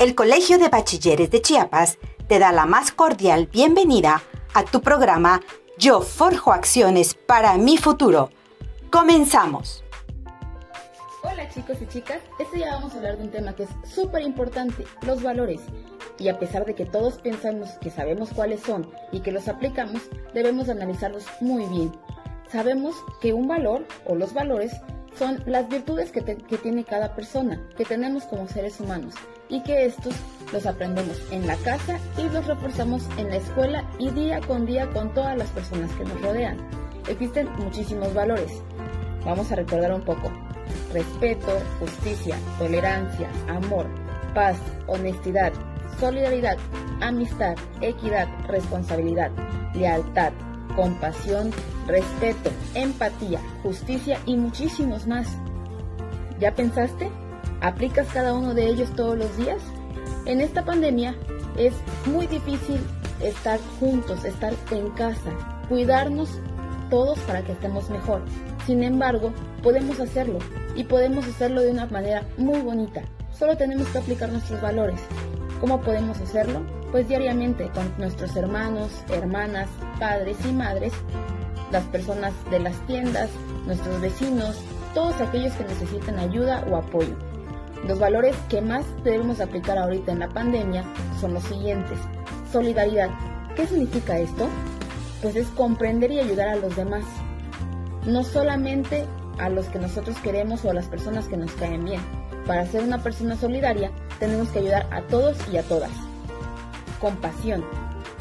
el Colegio de Bachilleres de Chiapas te da la más cordial bienvenida a tu programa Yo forjo acciones para mi futuro. Comenzamos. Hola chicos y chicas, este día vamos a hablar de un tema que es súper importante, los valores. Y a pesar de que todos pensamos que sabemos cuáles son y que los aplicamos, debemos analizarlos muy bien. Sabemos que un valor o los valores son las virtudes que, tiene cada persona, que tenemos como seres humanos, y que estos los aprendemos en la casa y los reforzamos en la escuela y día con día con todas las personas que nos rodean. Existen muchísimos valores. Vamos a recordar un poco. Respeto, justicia, tolerancia, amor, paz, honestidad, solidaridad, amistad, equidad, responsabilidad, lealtad, compasión, respeto, empatía, justicia y muchísimos más. ¿Ya pensaste? ¿Aplicas cada uno de ellos todos los días? En esta pandemia es muy difícil estar juntos, estar en casa, cuidarnos todos para que estemos mejor. Sin embargo, podemos hacerlo y podemos hacerlo de una manera muy bonita. Solo tenemos que aplicar nuestros valores. ¿Cómo podemos hacerlo? Pues diariamente con nuestros hermanos, hermanas, padres y madres, las personas de las tiendas, nuestros vecinos, todos aquellos que necesiten ayuda o apoyo. Los valores que más debemos aplicar ahorita en la pandemia son los siguientes. Solidaridad. ¿Qué significa esto? Pues es comprender y ayudar a los demás. No solamente a los que nosotros queremos o a las personas que nos caen bien. Para ser una persona solidaria tenemos que ayudar a todos y a todas. Compasión.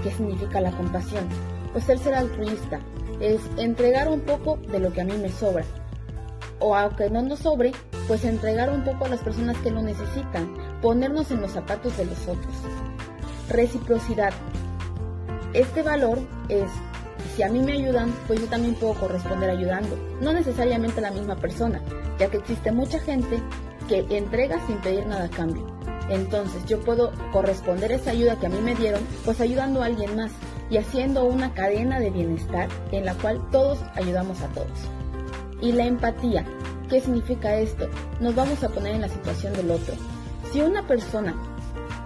¿Qué significa la compasión? Pues el ser altruista es entregar un poco de lo que a mí me sobra. O aunque no nos sobre, pues entregar un poco a las personas que lo necesitan, ponernos en los zapatos de los otros. Reciprocidad. Este valor es, si a mí me ayudan, pues yo también puedo corresponder ayudando. No necesariamente a la misma persona, ya que existe mucha gente que entrega sin pedir nada a cambio. Entonces yo puedo corresponder esa ayuda que a mí me dieron, pues ayudando a alguien más y haciendo una cadena de bienestar en la cual todos ayudamos a todos. Y la empatía, ¿qué significa esto? Nos vamos a poner en la situación del otro. Si una persona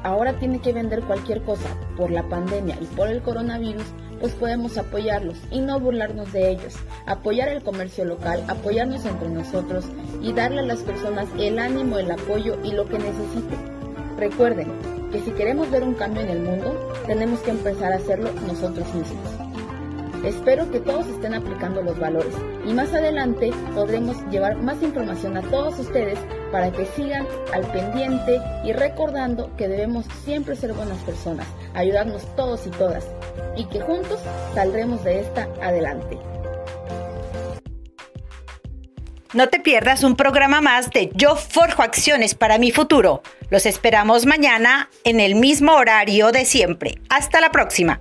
ahora tiene que vender cualquier cosa por la pandemia y por el coronavirus, pues podemos apoyarlos y no burlarnos de ellos, apoyar el comercio local, apoyarnos entre nosotros y darle a las personas el ánimo, el apoyo y lo que necesiten. Recuerden que si queremos ver un cambio en el mundo, tenemos que empezar a hacerlo nosotros mismos. Espero que todos estén aplicando los valores y más adelante podremos llevar más información a todos ustedes para que sigan al pendiente y recordando que debemos siempre ser buenas personas, ayudarnos todos y todas y que juntos saldremos de esta adelante. No te pierdas un programa más de Yo Forjo Acciones para mi futuro. Los esperamos mañana en el mismo horario de siempre. Hasta la próxima.